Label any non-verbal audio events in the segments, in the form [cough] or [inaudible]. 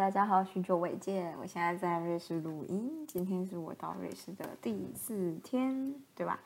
大家好，许久未见，我现在在瑞士录音。今天是我到瑞士的第四天，对吧？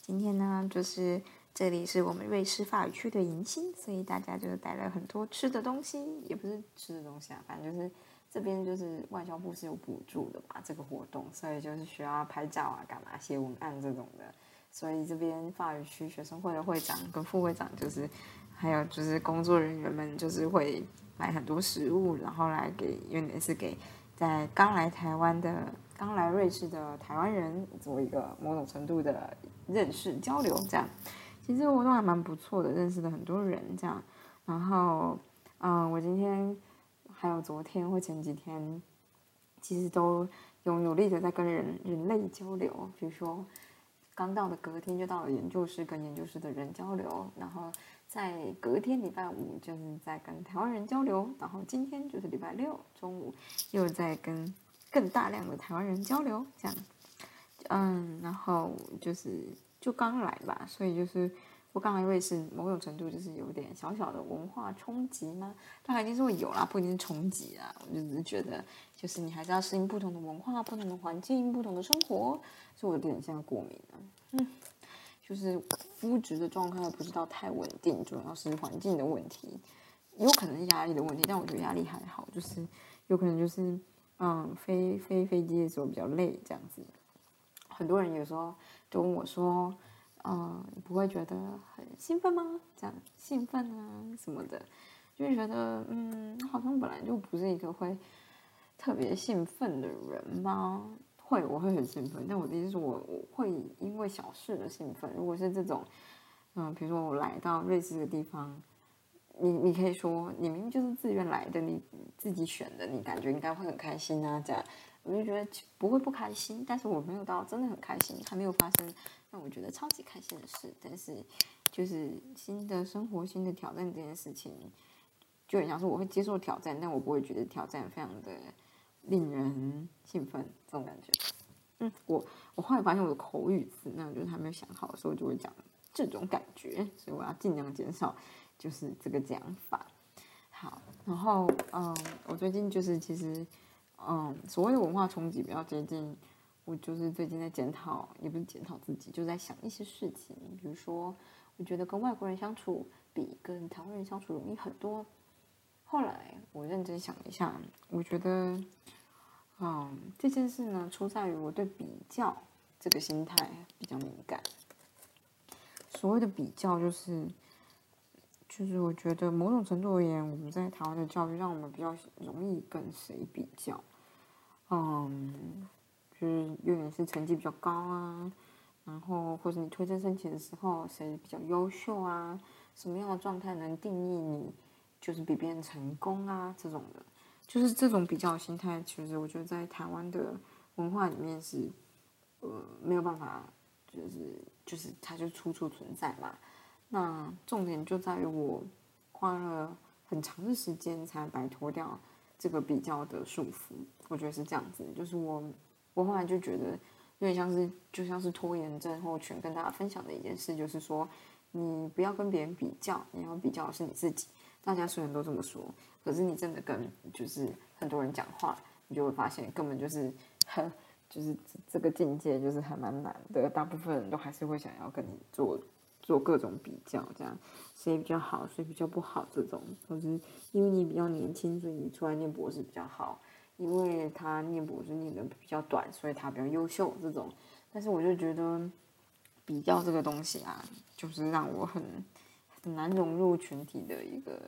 今天呢，就是这里是我们瑞士法语区的迎新，所以大家就带了很多吃的东西，也不是吃的东西啊，反正就是这边就是外交部是有补助的嘛，这个活动，所以就是需要拍照啊、干嘛、写文案这种的，所以这边法语区学生会的会长跟副会长就是，还有就是工作人员们就是会。买很多食物，然后来给，因为是给在刚来台湾的、刚来瑞士的台湾人做一个某种程度的认识交流，这样其实活动还蛮不错的，认识了很多人，这样。然后，嗯，我今天还有昨天或前几天，其实都有努力的在跟人人类交流，比如说刚到的隔天就到了研究室，跟研究室的人交流，然后。在隔天礼拜五就是在跟台湾人交流，然后今天就是礼拜六中午又在跟更大量的台湾人交流，这样，嗯，然后就是就刚来吧，所以就是我刚来瑞士，某种程度就是有点小小的文化冲击嘛，当然一定是会有啦，不一定是冲击啊，我就只是觉得就是你还是要适应不同的文化、不同的环境、不同的生活，所以我有点像过敏啊，嗯。就是肤质的状态不知道太稳定，主要是环境的问题，有可能是压力的问题，但我觉得压力还好，就是有可能就是嗯飞飞飞机的时候比较累这样子。很多人有时候就问我说，嗯，你不会觉得很兴奋吗？这样兴奋啊什么的，就觉得嗯，好像本来就不是一个会特别兴奋的人吗？会，我会很兴奋，但我的意思是我我会因为小事而兴奋。如果是这种，嗯，比如说我来到瑞士的地方，你你可以说你明明就是自愿来的，你自己选的，你感觉应该会很开心啊，这样我就觉得不会不开心。但是我没有到真的很开心，还没有发生让我觉得超级开心的事。但是就是新的生活、新的挑战这件事情，就很像是我会接受挑战，但我不会觉得挑战非常的。令人兴奋这种感觉，嗯，我我后来发现我的口语词，那就是还没有想好的时候就会讲这种感觉，所以我要尽量减少就是这个讲法。好，然后嗯，我最近就是其实嗯，所谓的文化冲击比较接近，我就是最近在检讨，也不是检讨自己，就在想一些事情，比如说我觉得跟外国人相处比跟台湾人相处容易很多。后来我认真想了一下，我觉得，嗯，这件事呢，出在于我对比较这个心态比较敏感。所谓的比较，就是，就是我觉得某种程度而言，我们在台湾的教育让我们比较容易跟谁比较，嗯，就是有点是成绩比较高啊，然后或者你推荐申请的时候谁比较优秀啊，什么样的状态能定义你？就是比别人成功啊，这种的，就是这种比较心态，其实我觉得在台湾的文化里面是，呃，没有办法，就是就是它就处处存在嘛。那重点就在于我花了很长的时间才摆脱掉这个比较的束缚，我觉得是这样子。就是我我后来就觉得有点像是就像是拖延症候群，跟大家分享的一件事，就是说你不要跟别人比较，你要比较的是你自己。大家虽然都这么说，可是你真的跟就是很多人讲话，你就会发现根本就是很就是这个境界就是还蛮难的。大部分人都还是会想要跟你做做各种比较，这样谁比较好，谁比较不好这种，或是因为你比较年轻，所以你出来念博士比较好；因为他念博士念的比较短，所以他比较优秀这种。但是我就觉得比较这个东西啊，就是让我很。很难融入群体的一个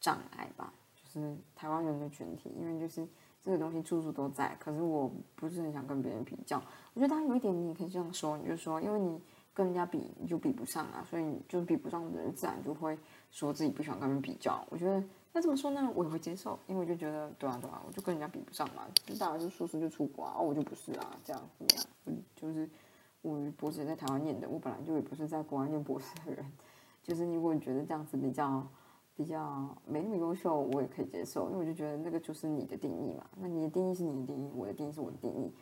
障碍吧，就是台湾人的群体，因为就是这个东西处处都在。可是我不是很想跟别人比较，我觉得当然有一点你也可以这样说，你就说，因为你跟人家比你就比不上啊，所以你就比不上的人，自然就会说自己不喜欢跟人比较。我觉得那这么说呢，我也会接受，因为我就觉得对啊对啊，我就跟人家比不上嘛，就大家就硕士就出国啊，我就不是啊，这样怎么样？嗯，就是我博士在台湾念的，我本来就也不是在国外念博士的人。就是如果觉得这样子比较比较没那么优秀，我也可以接受，因为我就觉得那个就是你的定义嘛。那你的定义是你的定义，我的定义是我的定义。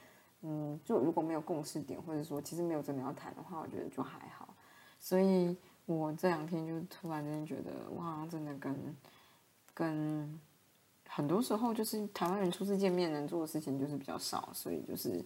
嗯，就如果没有共识点，或者说其实没有真的要谈的话，我觉得就还好。所以我这两天就突然间觉得，我好像真的跟跟很多时候就是台湾人初次见面能做的事情就是比较少，所以就是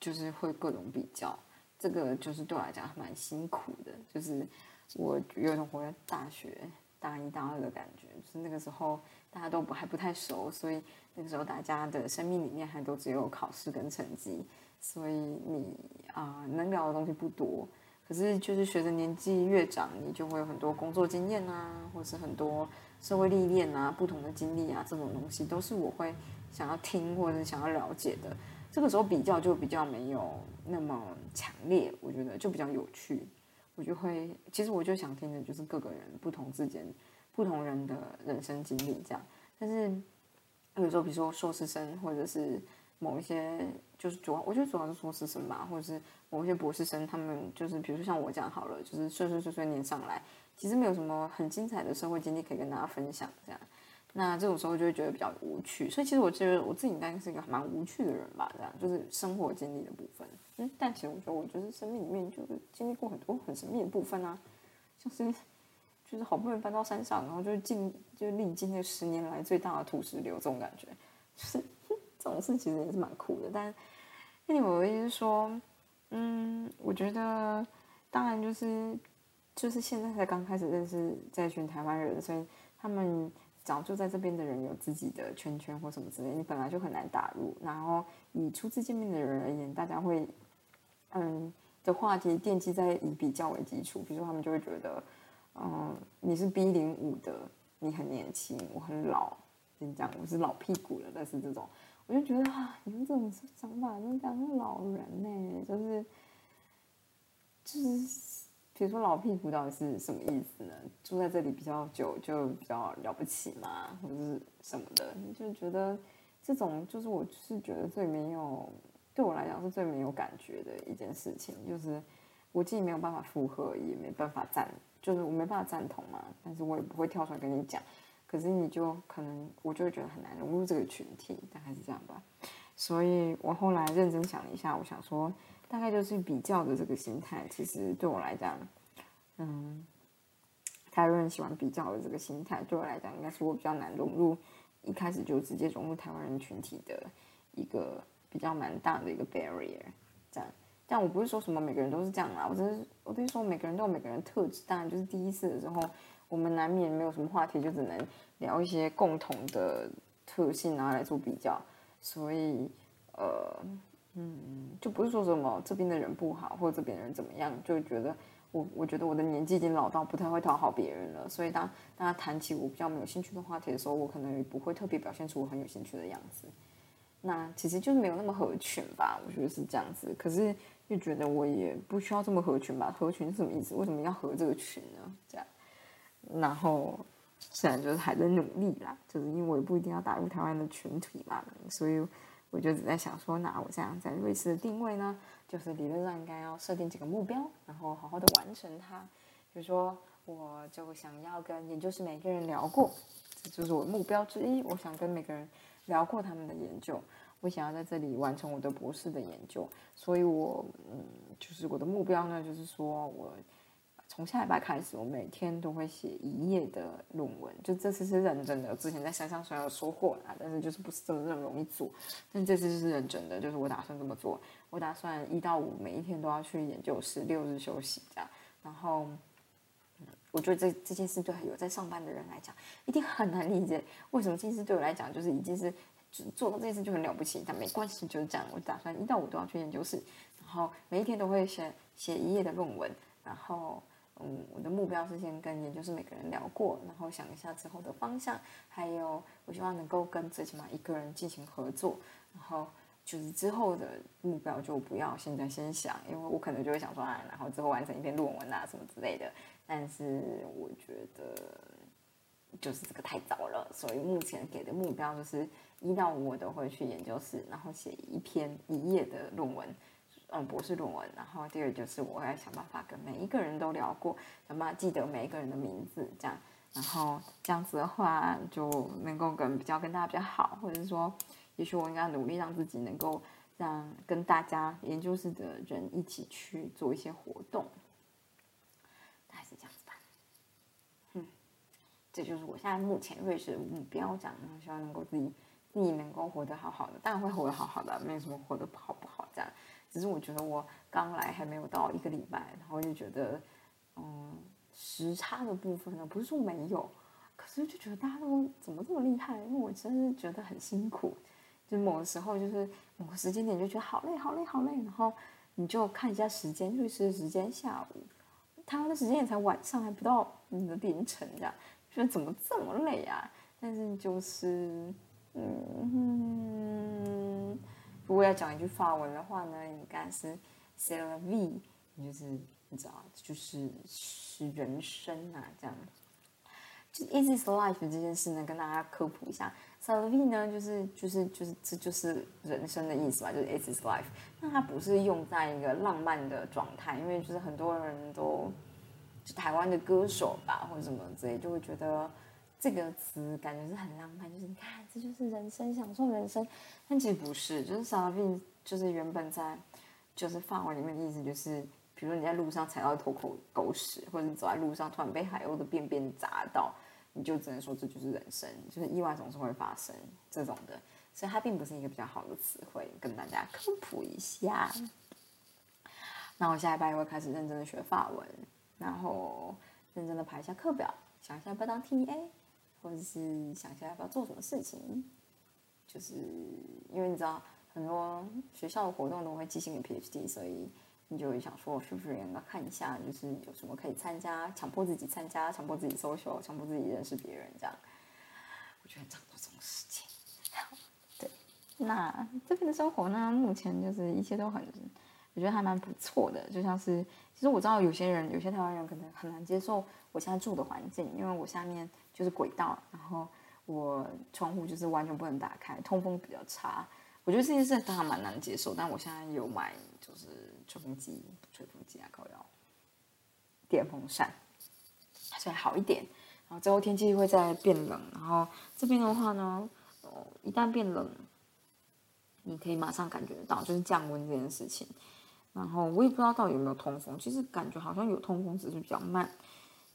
就是会各种比较，这个就是对我来讲蛮辛苦的。就是我有种活在大学大一大二的感觉，就是那个时候大家都不还不太熟，所以那个时候大家的生命里面还都只有考试跟成绩，所以你啊能聊的东西不多。可是就是随着年纪越长，你就会有很多工作经验啊，或是很多社会历练啊、不同的经历啊，这种东西都是我会想要听或者想要了解的。这个时候比较就比较没有那么强烈，我觉得就比较有趣。我就会，其实我就想听的就是各个人不同之间不同人的人生经历这样。但是有时候，比如说硕士生或者是。某一些就是主要，我觉得主要是硕士生吧，或者是某一些博士生，他们就是比如说像我这样好了，就是岁岁岁岁念上来，其实没有什么很精彩的社会经历可以跟大家分享，这样，那这种时候就会觉得比较无趣。所以其实我觉得我自己应该是一个蛮无趣的人吧，这样就是生活经历的部分。但其实我觉得我就是生命里面就是经历过很多很神秘的部分啊，像是就是好不容易搬到山上，然后就进就历经那十年来最大的土石流这种感觉，就是。[laughs] 这种事其实也是蛮酷的，但那你我的意思是说，嗯，我觉得当然就是就是现在才刚开始认识这群台湾人，所以他们早就在这边的人有自己的圈圈或什么之类，你本来就很难打入。然后以初次见面的人而言，大家会嗯的话题奠基在以比较为基础，比如说他们就会觉得，嗯，你是 B 零五的，你很年轻，我很老，跟你讲我是老屁股了，但是这种。我就觉得啊，你们这种想法就讲是老人呢，就是就是，比如说老屁股到底是什么意思呢？住在这里比较久就比较了不起嘛，或者是什么的？就觉得这种就是我是觉得最没有对我来讲是最没有感觉的一件事情，就是我既没有办法附和，也没办法赞，就是我没办法赞同嘛，但是我也不会跳出来跟你讲。可是你就可能，我就会觉得很难融入这个群体，大概是这样吧。所以我后来认真想了一下，我想说，大概就是比较的这个心态，其实对我来讲，嗯，台湾人喜欢比较的这个心态，对我来讲，应该是我比较难融入，一开始就直接融入台湾人群体的一个比较蛮大的一个 barrier。这样，但我不是说什么每个人都是这样啊，我只是我只是说每个人都有每个人特质，当然就是第一次的时候。我们难免没有什么话题，就只能聊一些共同的特性啊来做比较，所以呃嗯，就不是说什么这边的人不好，或者这边人怎么样，就觉得我我觉得我的年纪已经老到不太会讨好别人了，所以当大家谈起我比较没有兴趣的话题的时候，我可能也不会特别表现出我很有兴趣的样子。那其实就是没有那么合群吧，我觉得是这样子。可是又觉得我也不需要这么合群吧？合群是什么意思？为什么要合这个群呢？这样。然后，虽然就是还在努力啦，就是因为我也不一定要打入台湾的群体嘛，所以我就只在想说，那我这样在瑞士的定位呢，就是理论上应该要设定几个目标，然后好好的完成它。比如说，我就想要跟研究室每个人聊过，这就是我目标之一。我想跟每个人聊过他们的研究，我想要在这里完成我的博士的研究，所以我嗯，就是我的目标呢，就是说我。从下礼拜开始，我每天都会写一页的论文。就这次是认真的，之前在山上虽然有收获啦，但是就是不是这么那么容易做。但这次是认真的，就是我打算这么做。我打算一到五每一天都要去研究室，六日休息这样。然后，我觉得这这件事对有在上班的人来讲，一定很难理解为什么这件事对我来讲就是已经是做到这件事就很了不起。但没关系，就是这样。我打算一到五都要去研究室，然后每一天都会写写一页的论文，然后。嗯，我的目标是先跟研究室每个人聊过，然后想一下之后的方向，还有我希望能够跟最起码一个人进行合作，然后就是之后的目标就不要现在先想，因为我可能就会想说啊，然后之后完成一篇论文啊什么之类的，但是我觉得就是这个太早了，所以目前给的目标就是一到五我都会去研究室，然后写一篇一页的论文。嗯，博士论文，然后第二就是我要想办法跟每一个人都聊过，想办法记得每一个人的名字，这样，然后这样子的话就能够跟比较跟大家比较好，或者是说，也许我应该努力让自己能够让跟大家研究室的人一起去做一些活动，大概是这。就是我现在目前瑞士的目标，这样，然后希望能够自己自己能够活得好好的，当然会活得好好的，没有什么活得好不好这样。只是我觉得我刚来还没有到一个礼拜，然后就觉得，嗯，时差的部分呢，不是说没有，可是就觉得大家都怎么这么厉害？因为我真是觉得很辛苦，就某个时候就是某个时间点就觉得好累好累好累，然后你就看一下时间，瑞士的时间下午，台湾的时间也才晚上，还不到你的凌晨这样，觉得怎么这么累啊？但是就是，嗯。如果要讲一句法文的话呢，应该是 c e l v 就是你知道，就是是人生啊，这样。就 is is Life 这件事呢，跟大家科普一下 s e l e v i 呢，就是就是就是这就是人生的意思嘛，就是 Easy Life。那它不是用在一个浪漫的状态，因为就是很多人都就台湾的歌手吧，或者什么之类，就会觉得。这个词感觉是很浪漫，就是你看，这就是人生，享受人生。但其实不是，就是 s a 就是原本在就是法文里面的意思，就是比如说你在路上踩到一坨口狗屎，或者你走在路上突然被海鸥的便便砸到，你就只能说这就是人生，就是意外总是会发生这种的。所以它并不是一个比较好的词汇，跟大家科普一下。那我下一拜会开始认真的学法文，然后认真的排一下课表，想一下要不要当 T A。或者是想一下要不要做什么事情，就是因为你知道很多学校的活动都会寄信给 PhD，所以你就想说，是不是应该看一下，就是有什么可以参加，强迫自己参加，强迫自己 social，强迫自己认识别人这样。我觉得差不多这种事情。[laughs] 对，那这边的生活呢，目前就是一切都很，我觉得还蛮不错的。就像是，其实我知道有些人，有些台湾人可能很难接受我现在住的环境，因为我下面。就是轨道，然后我窗户就是完全不能打开，通风比较差。我觉得这件事当然蛮难接受，但我现在有买就是吹风机、吹风机啊、烤窑、电风扇，所以好一点。然后之后天气会再变冷，然后这边的话呢，哦，一旦变冷，你可以马上感觉得到，就是降温这件事情。然后我也不知道到底有没有通风，其实感觉好像有通风，只是比较慢。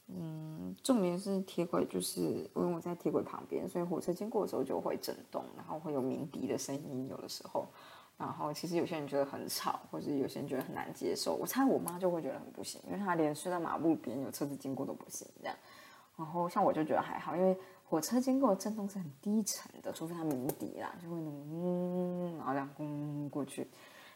嗯，重点是铁轨，就是因为我在铁轨旁边，所以火车经过的时候就会震动，然后会有鸣笛的声音，有的时候，然后其实有些人觉得很吵，或者有些人觉得很难接受。我猜我妈就会觉得很不行，因为她连睡在马路边有车子经过都不行这样。然后像我就觉得还好，因为火车经过的震动是很低沉的，除非它鸣笛啦，就会嗯，然后这样轰过去。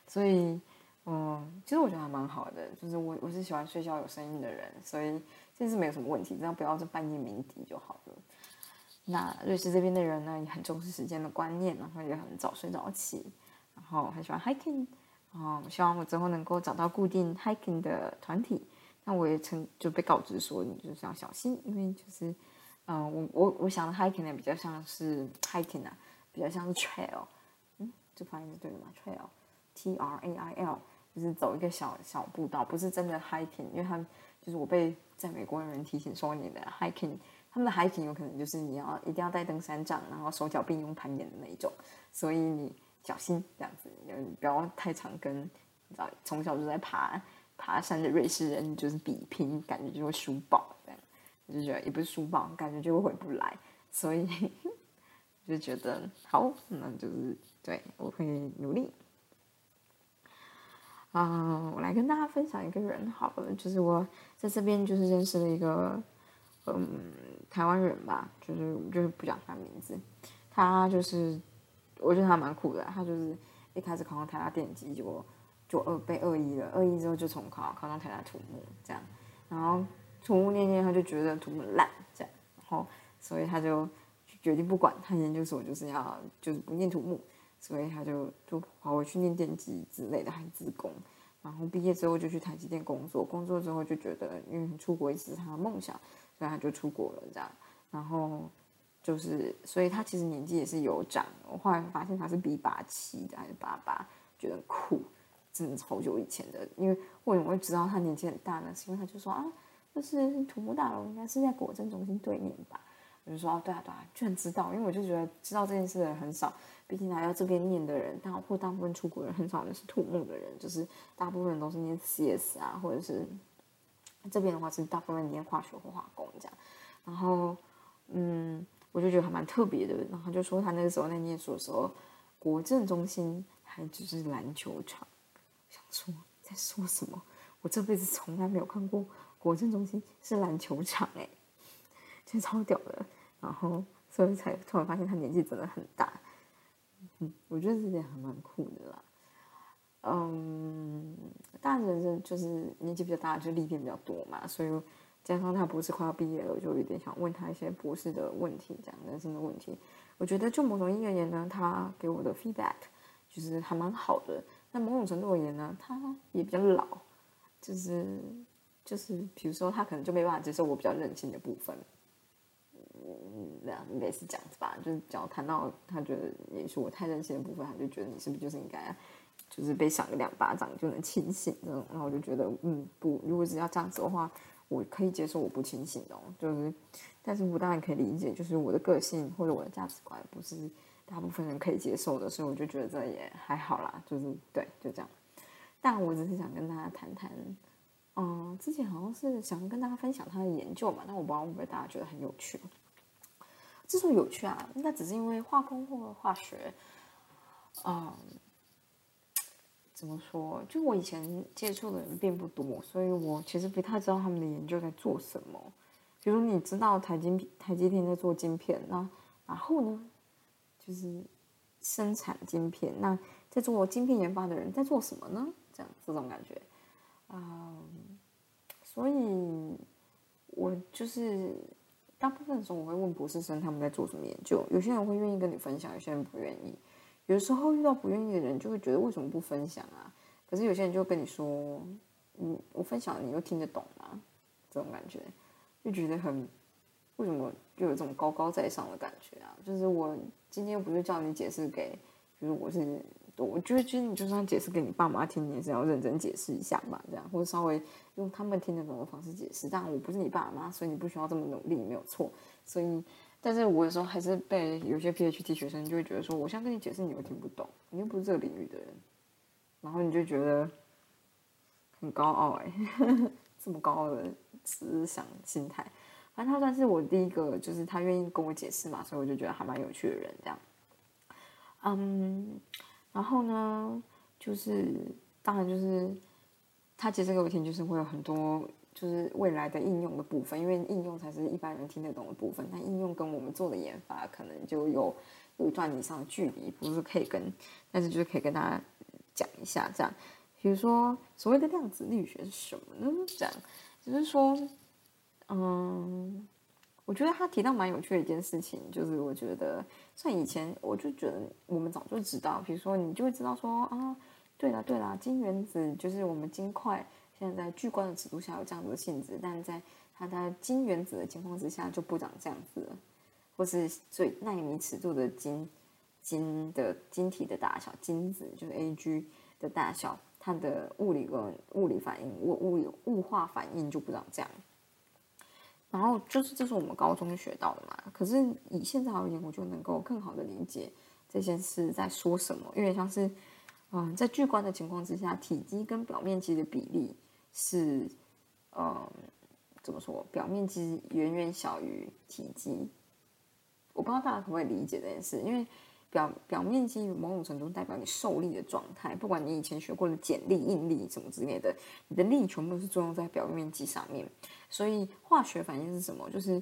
所以，嗯，其实我觉得还蛮好的，就是我我是喜欢睡觉有声音的人，所以。这是没有什么问题，只要不要在半夜鸣笛就好了。那瑞士这边的人呢，也很重视时间的观念，然后也很早睡早起，然后很喜欢 hiking。然后希望我之后能够找到固定 hiking 的团体。那我也曾就被告知说，你就是要小心，因为就是，嗯，我我我想的 hiking 呢，比较像是 hiking 啊，比较像是 trail。嗯，这发音是对的吗？trail，T R A I L，就是走一个小小步道，不是真的 hiking，因为他们就是我被。在美国的人提醒说，你的 hiking，他们的 hiking 有可能就是你要一定要带登山杖，然后手脚并用攀岩的那一种，所以你小心这样子，你不要太常跟你知道从小就在爬爬山的瑞士人就是比拼，感觉就会输爆这样，我就觉得也不是输爆，感觉就会回不来，所以 [laughs] 就觉得好，那就是对我会努力。啊，我来跟大家分享一个人好了，就是我在这边就是认识了一个，嗯，台湾人吧，就是就是不讲他名字，他就是我觉得他蛮酷的，他就是一开始考上台大电机，结果就二被二一了，二一之后就重考，考上台大土木这样，然后土木念念他就觉得土木烂这样，然后所以他就决定不管，他研究所就是要就是不念土木。所以他就就跑回去念电机之类的，还自工。然后毕业之后就去台积电工作，工作之后就觉得，因为出国一直是他的梦想，所以他就出国了这样。然后就是，所以他其实年纪也是有长。我后来发现他是 B 八七的还是八八，觉得酷，真的超久以前的。因为为什么会知道他年纪很大呢？是因为他就说啊，就是土木大楼应该是在国政中心对面吧。我就说哦，对啊对啊，居然知道，因为我就觉得知道这件事的人很少。毕竟来到这边念的人，大或大部分出国人很少人是土木的人，就是大部分都是念 CS 啊，或者是这边的话是大部分念化学或化工这样。然后嗯，我就觉得还蛮特别的。然后就说他那个时候在念书的时候，国政中心还只是篮球场。想说在说什么？我这辈子从来没有看过国政中心是篮球场哎，[laughs] 真超屌的。然后所以才突然发现他年纪真的很大。嗯，我觉得这点还蛮酷的啦。嗯，大人生就是年纪比较大，就历练比较多嘛，所以加上他博士快要毕业了，我就有点想问他一些博士的问题，这样人生的问题。我觉得就某种意义而言呢，他给我的 feedback 就是还蛮好的。那某种程度而言呢，他也比较老，就是就是比如说他可能就没办法接受我比较任性的部分。嗯，这样应该是这样子吧。就是只要谈到他觉得也是我太任性的部分，他就觉得你是不是就是应该。就是被赏个两巴掌就能清醒这种，然后我就觉得，嗯，不，如果是要这样子的话，我可以接受我不清醒哦。就是，但是我当然可以理解，就是我的个性或者我的价值观不是大部分人可以接受的，所以我就觉得这也还好啦。就是对，就这样。但我只是想跟大家谈谈，嗯，之前好像是想跟大家分享他的研究嘛，但我不知道会不会大家觉得很有趣。之所以有趣啊，应该只是因为化工或化学，嗯。怎么说？就我以前接触的人并不多，所以我其实不太知道他们的研究在做什么。比如你知道台积台积电在做晶片，那然后呢，就是生产晶片。那在做晶片研发的人在做什么呢？这样这种感觉，嗯，所以我就是大部分的时候我会问博士生他们在做什么研究。有些人会愿意跟你分享，有些人不愿意。有时候遇到不愿意的人，就会觉得为什么不分享啊？可是有些人就跟你说：“嗯，我分享你又听得懂吗？”这种感觉就觉得很为什么就有这种高高在上的感觉啊？就是我今天不是叫你解释给，就是我是我觉得其实你就算解释给你爸妈听，你也是要认真解释一下嘛，这样或者稍微用他们听得懂的方式解释。但我不是你爸妈，所以你不需要这么努力，没有错。所以。但是我有时候还是被有些 PhD 学生就会觉得说，我现在跟你解释，你又听不懂，你又不是这个领域的人，然后你就觉得很高傲哎，[laughs] 这么高傲的思想心态。反正他算是我第一个，就是他愿意跟我解释嘛，所以我就觉得还蛮有趣的人这样。嗯，然后呢，就是当然就是他其实给我听，就是会有很多。就是未来的应用的部分，因为应用才是一般人听得懂的部分。那应用跟我们做的研发可能就有有一段以上的距离，不是可以跟，但是就是可以跟大家讲一下这样。比如说，所谓的量子力学是什么呢？这样，就是说，嗯，我觉得他提到蛮有趣的一件事情，就是我觉得像以前我就觉得我们早就知道，比如说你就会知道说啊，对了对了，金原子就是我们金块。现在在聚光的尺度下有这样子的性质，但在它的金原子的情况之下就不长这样子了，或是最纳米尺度的金金的晶体的大小，金子就是 A G 的大小，它的物理跟物理反应物物物化反应就不长这样。然后就是这是我们高中学到的嘛，可是以现在而言，我就能够更好的理解这件事在说什么，因为像是嗯，在聚光的情况之下，体积跟表面积的比例。是，嗯，怎么说？表面积远远小于体积。我不知道大家可不可以理解这件事，因为表表面积某种程度代表你受力的状态。不管你以前学过的剪力、应力什么之类的，你的力全部都是作用在表面积上面。所以化学反应是什么？就是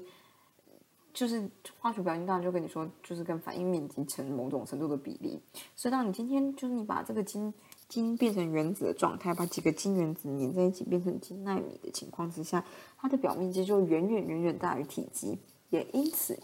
就是化学表应，当然就跟你说，就是跟反应面积成某种程度的比例。所以当你今天就是你把这个金。金变成原子的状态，把几个金原子粘在一起变成金纳米的情况之下，它的表面积就远远远远大于体积，也因此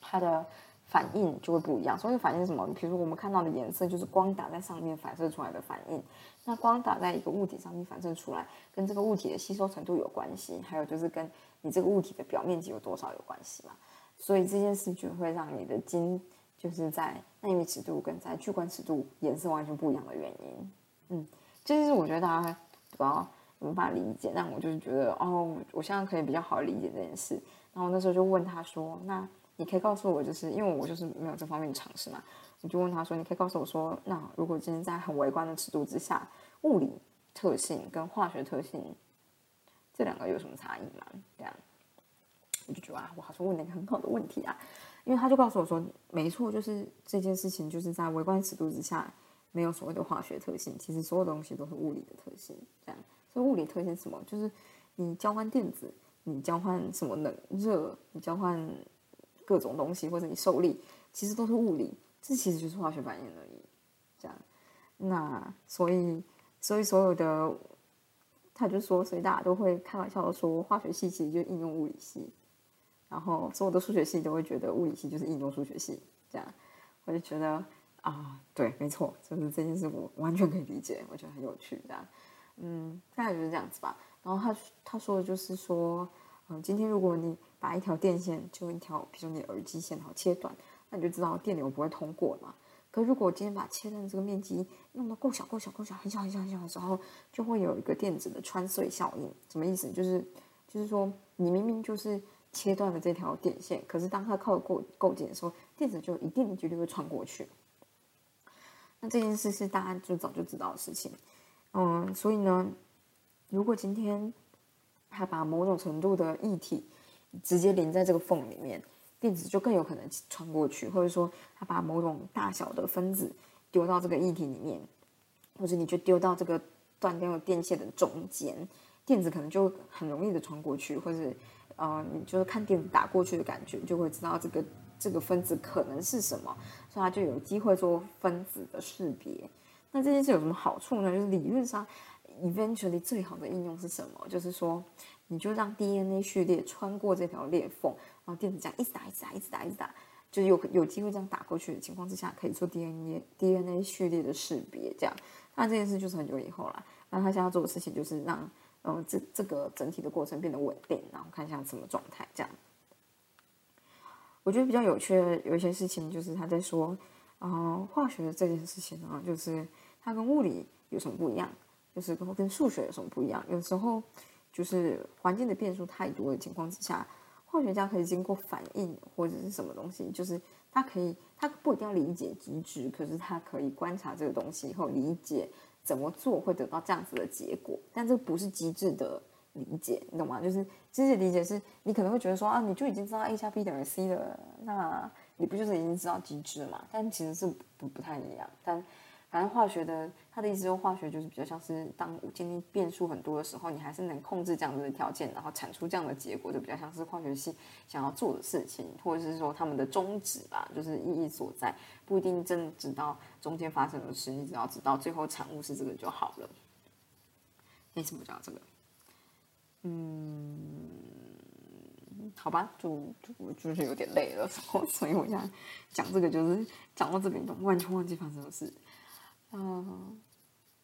它的反应就会不一样。所以反应是什么？比如说我们看到的颜色就是光打在上面反射出来的反应。那光打在一个物体上面反射出来，跟这个物体的吸收程度有关系，还有就是跟你这个物体的表面积有多少有关系嘛。所以这件事就会让你的金。就是在纳米尺度跟在聚光尺度颜色完全不一样的原因，嗯，这就是我觉得大家不知道无法理解，但我就是觉得哦，我现在可以比较好理解这件事。然后那时候就问他说：“那你可以告诉我，就是因为我就是没有这方面的尝试嘛，我就问他说：你可以告诉我说，那如果今天在很微观的尺度之下，物理特性跟化学特性这两个有什么差异吗？这样。”就觉得啊，我好像问了一个很好的问题啊，因为他就告诉我说，没错，就是这件事情就是在微观尺度之下，没有所谓的化学特性，其实所有东西都是物理的特性。这样，所以物理特性什么？就是你交换电子，你交换什么冷热，你交换各种东西，或者你受力，其实都是物理，这其实就是化学反应而已。这样，那所以，所以所有的。他就说，所以大家都会开玩笑的说，化学系其实就应用物理系，然后所有的数学系都会觉得物理系就是应用数学系，这样，我就觉得啊，对，没错，就是这件事我完全可以理解，我觉得很有趣，这样，嗯，大概就是这样子吧。然后他他说的就是说，嗯，今天如果你把一条电线就一条，比如你耳机线，然后切断，那你就知道电流不会通过嘛。可如果我今天把切断这个面积弄得够小、够小、够小，很小、很小、很小的时候，就会有一个电子的穿碎效应。什么意思？就是，就是说，你明明就是切断了这条电线，可是当它靠够够近的时候，电子就一定的几率会穿过去。那这件事是大家就早就知道的事情。嗯，所以呢，如果今天他把某种程度的液体直接连在这个缝里面。电子就更有可能穿过去，或者说他把某种大小的分子丢到这个液体里面，或者你就丢到这个断掉的电线的中间，电子可能就很容易的穿过去，或者呃，你就是看电子打过去的感觉，就会知道这个这个分子可能是什么，所以它就有机会做分子的识别。那这件事有什么好处呢？就是理论上，eventually 最好的应用是什么？就是说，你就让 DNA 序列穿过这条裂缝。然后电子这样一直打，一直打，一直打，一直打，就有有机会这样打过去的情况之下，可以做 DNA DNA 序列的识别。这样，那这件事就是很久以后了。那他现在做的事情就是让，嗯，这这个整体的过程变得稳定，然后看一下什么状态。这样，我觉得比较有趣的有一些事情，就是他在说，啊，化学的这件事情啊，就是它跟物理有什么不一样？就是跟跟数学有什么不一样？有时候就是环境的变数太多的情况之下。化学家可以经过反应或者是什么东西，就是他可以，他不一定要理解机制，可是他可以观察这个东西以后理解怎么做会得到这样子的结果。但这不是机制的理解，你懂吗？就是机制理解是你可能会觉得说啊，你就已经知道 A 加 B 等于 C 了，那你不就是已经知道机制了嘛？但其实是不不太一样，但。反正化学的，他的意思说，化学就是比较像是当今天变数很多的时候，你还是能控制这样子的条件，然后产出这样的结果，就比较像是化学系想要做的事情，或者是说他们的宗旨吧，就是意义所在，不一定真的知道中间发生的事，你只要知道最后产物是这个就好了。为什么讲这个？嗯，好吧，就就就是有点累了，[laughs] 所以我现在讲这个就是讲到这边都，完全忘记发生的事。嗯，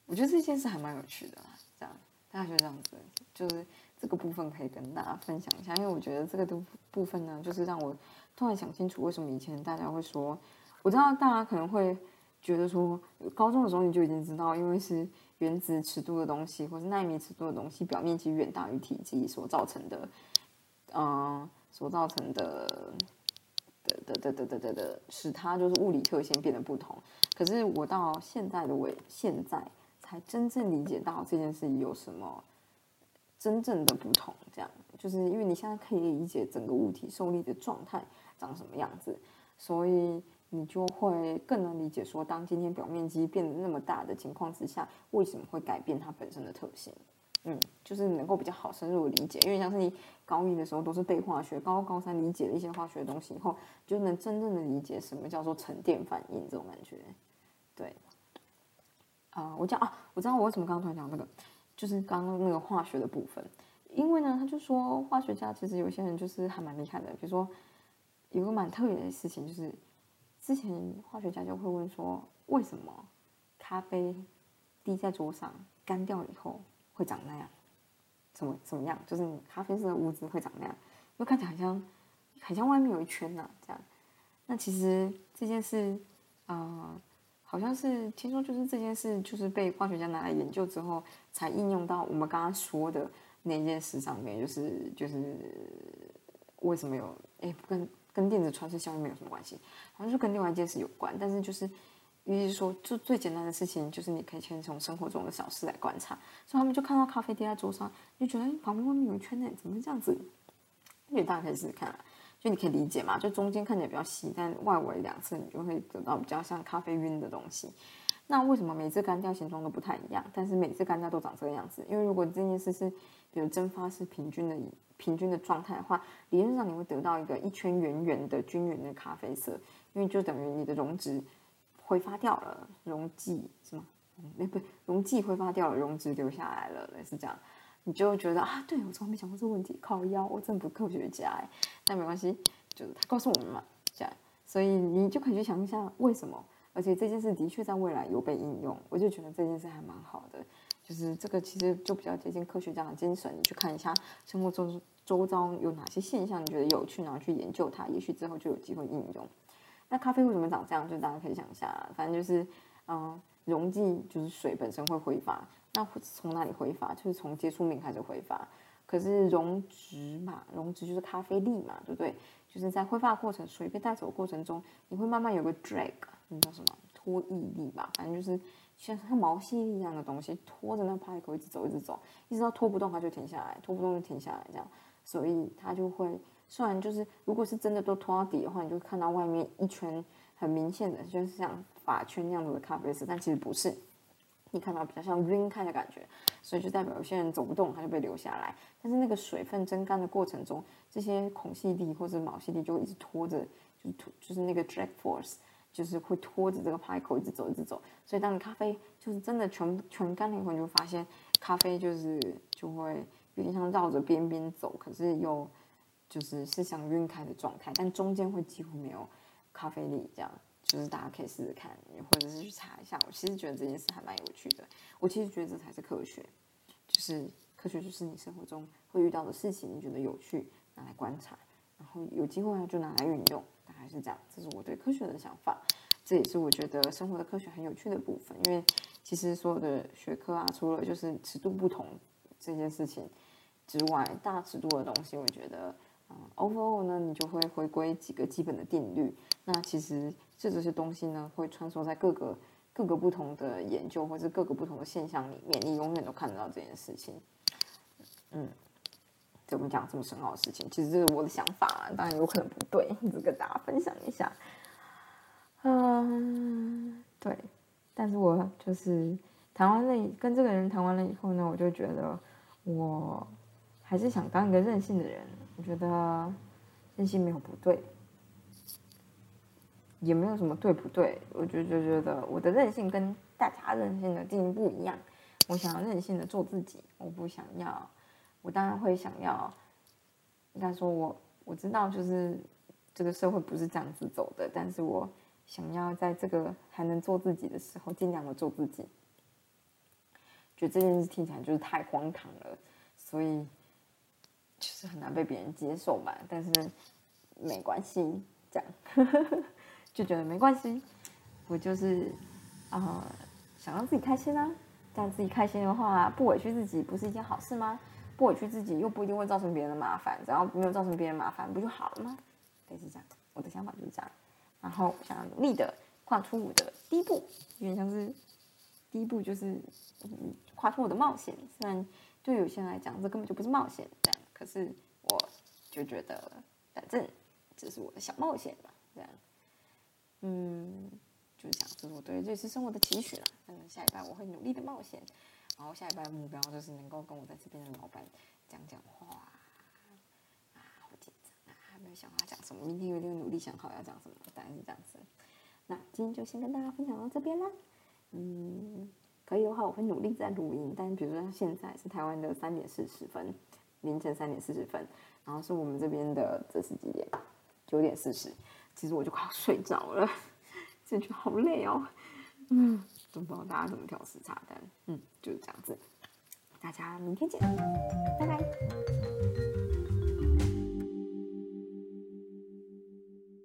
我觉得这件事还蛮有趣的，这样大家就这样子，就是这个部分可以跟大家分享一下，因为我觉得这个部部分呢，就是让我突然想清楚，为什么以前大家会说，我知道大家可能会觉得说，高中的时候你就已经知道，因为是原子尺度的东西，或是纳米尺度的东西，表面积远大于体积所造成的，嗯，所造成的。的的的的的的的，使它就是物理特性变得不同。可是我到现在的我现在才真正理解到这件事有什么真正的不同。这样，就是因为你现在可以理解整个物体受力的状态长什么样子，所以你就会更能理解说，当今天表面积变得那么大的情况之下，为什么会改变它本身的特性。嗯，就是能够比较好深入的理解，因为像是你高一的时候都是背化学，高高三理解了一些化学的东西以后，就能真正的理解什么叫做沉淀反应这种感觉。对，啊，我讲啊，我知道我为什么刚刚突然讲这个，就是刚刚那个化学的部分，因为呢，他就说化学家其实有些人就是还蛮厉害的，比如说有个蛮特别的事情，就是之前化学家就会问说，为什么咖啡滴在桌上干掉以后。会长那样，怎么怎么样？就是咖啡色的屋子会长那样，又看起来好像，很像外面有一圈呢。这样，那其实这件事，啊，好像是听说就是这件事，就是被化学家拿来研究之后，才应用到我们刚刚说的那件事上面。就是就是为什么有？哎，跟跟电子穿刺效应没有什么关系，好像是跟另外一件事有关。但是就是。意思是说，就最简单的事情，就是你可以先从生活中的小事来观察。所以他们就看到咖啡滴在桌上，就觉得旁边外面有一圈呢，怎么会这样子？所以大家可以试试看啊，就你可以理解嘛，就中间看起来比较稀，但外围两侧你就会得到比较像咖啡晕的东西。那为什么每次干掉形状都不太一样，但是每次干掉都长这个样子？因为如果这件事是比如蒸发是平均的平均的状态的话，理论上你会得到一个一圈圆圆的均匀的咖啡色，因为就等于你的溶质挥发掉了，溶剂是吗？哎，不，溶剂挥发掉了，溶质留下来了，类似这样，你就觉得啊，对我从来没想过这个问题，靠腰，我真不科学家哎，但没关系，就是他告诉我们嘛，这样，所以你就可以去想一下为什么。而且这件事的确在未来有被应用，我就觉得这件事还蛮好的。就是这个其实就比较接近科学家的精神，你去看一下生活中周遭有哪些现象你觉得有趣，然后去研究它，也许之后就有机会应用。那咖啡为什么长这样？就大家可以想一下，反正就是，嗯，溶剂就是水本身会挥发，那从哪里挥发？就是从接触面开始挥发。可是溶质嘛，溶质就是咖啡粒嘛，对不对？就是在挥发过程，水被带走的过程中，你会慢慢有个 drag，那叫什么拖曳力吧？反正就是像像毛细力一样的东西，拖着那派口一直走，一直走，一直到拖不动，它就停下来，拖不动就停下来，这样，所以它就会，虽然就是如果是真的都拖到底的话，你就看到外面一圈很明显的，就是像法圈那样子的咖啡色，但其实不是。你看到比较像晕开的感觉，所以就代表有些人走不动，他就被留下来。但是那个水分蒸干的过程中，这些孔隙地或者毛细地就会一直拖着，就是拖就是那个 drag force，就是会拖着这个派口一直走，一直走。所以当你咖啡就是真的全全干了以后，你就发现咖啡就是就会有点像绕着边边走，可是又就是是像晕开的状态，但中间会几乎没有咖啡粒这样。就是大家可以试试看，或者是去查一下。我其实觉得这件事还蛮有趣的。我其实觉得这才是科学，就是科学就是你生活中会遇到的事情，你觉得有趣，拿来观察，然后有机会就拿来运用，大概是这样。这是我对科学的想法，这也是我觉得生活的科学很有趣的部分。因为其实所有的学科啊，除了就是尺度不同这件事情之外，大尺度的东西，我觉得。嗯，overall 呢，你就会回归几个基本的定律。那其实这这些东西呢，会穿梭在各个各个不同的研究或者各个不同的现象里面，你永远都看得到这件事情。嗯，怎么讲这么深奥的事情？其实这是我的想法，当然有可能不对，只跟大家分享一下。嗯，对。但是我就是谈完了，跟这个人谈完了以后呢，我就觉得我还是想当一个任性的人。我觉得任性没有不对，也没有什么对不对。我就就觉得我的任性跟大家任性的定义不一样。我想要任性的做自己，我不想要。我当然会想要，应该说我我知道，就是这个社会不是这样子走的。但是我想要在这个还能做自己的时候，尽量的做自己。觉得这件事听起来就是太荒唐了，所以。就是很难被别人接受吧，但是没关系，这样就觉得没关系。我就是啊，想让自己开心啊，让自己开心的话，不委屈自己不是一件好事吗？不委屈自己又不一定会造成别人的麻烦，只要没有造成别人麻烦，不就好了吗？类似这样，我的想法就是这样。然后想要努力的跨出我的第一步，有点像是第一步就是嗯跨出我的冒险。虽然对有些人来讲，这根本就不是冒险，可是我就觉得，反正这是我的小冒险嘛，这样，嗯，就是讲这是我对这次生活的期许了。嗯，下一拜我会努力的冒险，然后下一拜目标就是能够跟我在这边的老板讲讲话。啊，好紧张啊，还没有想好要讲什么，明天一定努力想好要讲什么，大概是这样子。那今天就先跟大家分享到这边啦。嗯，可以的话我会努力在录音，但比如说现在是台湾的三点四十分。凌晨三点四十分，然后是我们这边的这是几点？九点四十。其实我就快要睡着了，真觉得好累哦。嗯，都不知道大家怎么调时差，但嗯，就是这样子。大家明天见，拜拜。